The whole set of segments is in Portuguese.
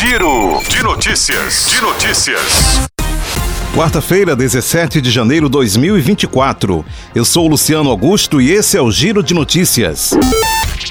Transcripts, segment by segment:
Giro de notícias. De notícias. Quarta-feira, 17 de janeiro de 2024. Eu sou Luciano Augusto e esse é o Giro de Notícias.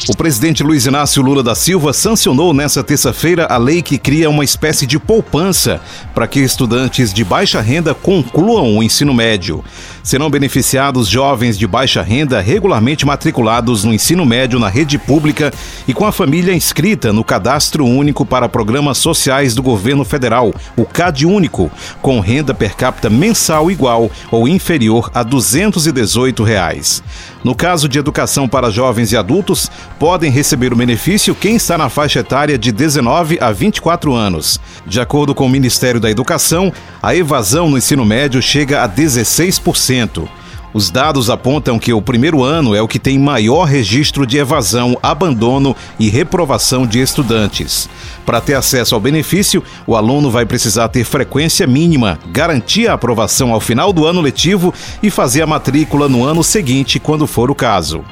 O presidente Luiz Inácio Lula da Silva sancionou nesta terça-feira a lei que cria uma espécie de poupança para que estudantes de baixa renda concluam o ensino médio. Serão beneficiados jovens de baixa renda regularmente matriculados no ensino médio na rede pública e com a família inscrita no Cadastro Único para Programas Sociais do Governo Federal, o CAD Único, com renda per capita mensal igual ou inferior a 218 reais. No caso de educação para jovens e adultos, podem receber o benefício quem está na faixa etária de 19 a 24 anos. De acordo com o Ministério da Educação, a evasão no ensino médio chega a 16%. Os dados apontam que o primeiro ano é o que tem maior registro de evasão, abandono e reprovação de estudantes. Para ter acesso ao benefício, o aluno vai precisar ter frequência mínima, garantir a aprovação ao final do ano letivo e fazer a matrícula no ano seguinte, quando for o caso.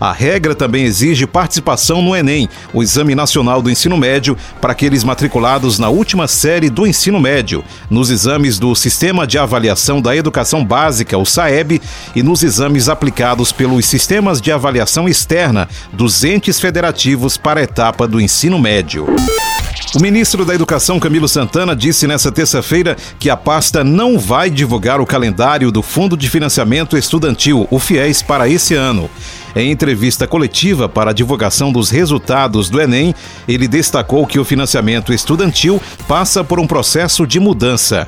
A regra também exige participação no Enem, o Exame Nacional do Ensino Médio, para aqueles matriculados na última série do ensino médio, nos exames do Sistema de Avaliação da Educação Básica, o SAEB, e nos exames aplicados pelos sistemas de avaliação externa dos entes federativos para a etapa do ensino médio. O ministro da Educação, Camilo Santana, disse nesta terça-feira que a pasta não vai divulgar o calendário do Fundo de Financiamento Estudantil, o FIES, para esse ano. Em entrevista coletiva para a divulgação dos resultados do Enem, ele destacou que o financiamento estudantil passa por um processo de mudança.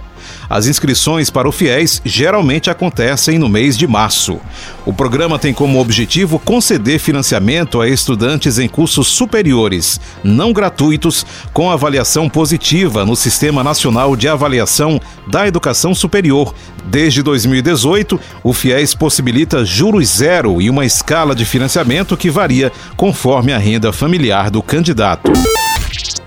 As inscrições para o FIES geralmente acontecem no mês de março. O programa tem como objetivo conceder financiamento a estudantes em cursos superiores, não gratuitos, com avaliação positiva no Sistema Nacional de Avaliação da Educação Superior. Desde 2018, o FIES possibilita juros zero e uma escala de financiamento que varia conforme a renda familiar do candidato.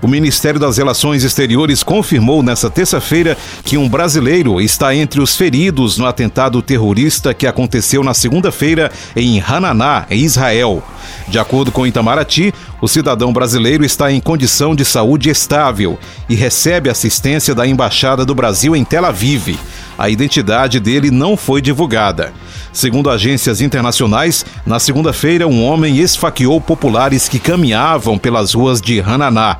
O Ministério das Relações Exteriores confirmou nesta terça-feira que um brasileiro está entre os feridos no atentado terrorista que aconteceu na segunda-feira em Hananá, em Israel. De acordo com Itamaraty, o cidadão brasileiro está em condição de saúde estável e recebe assistência da Embaixada do Brasil em Tel Aviv. A identidade dele não foi divulgada. Segundo agências internacionais, na segunda-feira um homem esfaqueou populares que caminhavam pelas ruas de Hananá.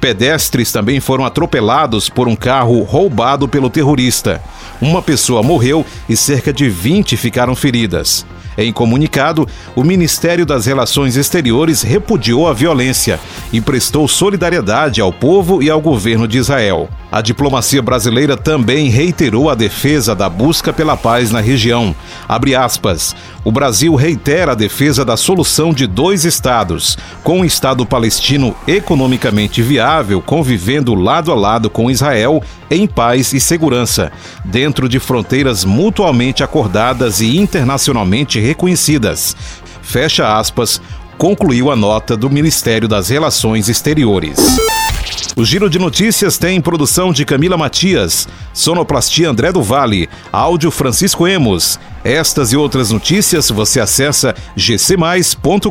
Pedestres também foram atropelados por um carro roubado pelo terrorista. Uma pessoa morreu e cerca de 20 ficaram feridas. Em comunicado, o Ministério das Relações Exteriores repudiou a violência e prestou solidariedade ao povo e ao governo de Israel. A diplomacia brasileira também reiterou a defesa da busca pela paz na região. Abre aspas. O Brasil reitera a defesa da solução de dois estados, com um Estado palestino economicamente viável, convivendo lado a lado com Israel em paz e segurança, dentro de fronteiras mutuamente acordadas e internacionalmente reconhecidas. Fecha aspas, concluiu a nota do Ministério das Relações Exteriores. O Giro de Notícias tem produção de Camila Matias, sonoplastia André do Vale, áudio Francisco Emos. Estas e outras notícias você acessa gcmais.com.br.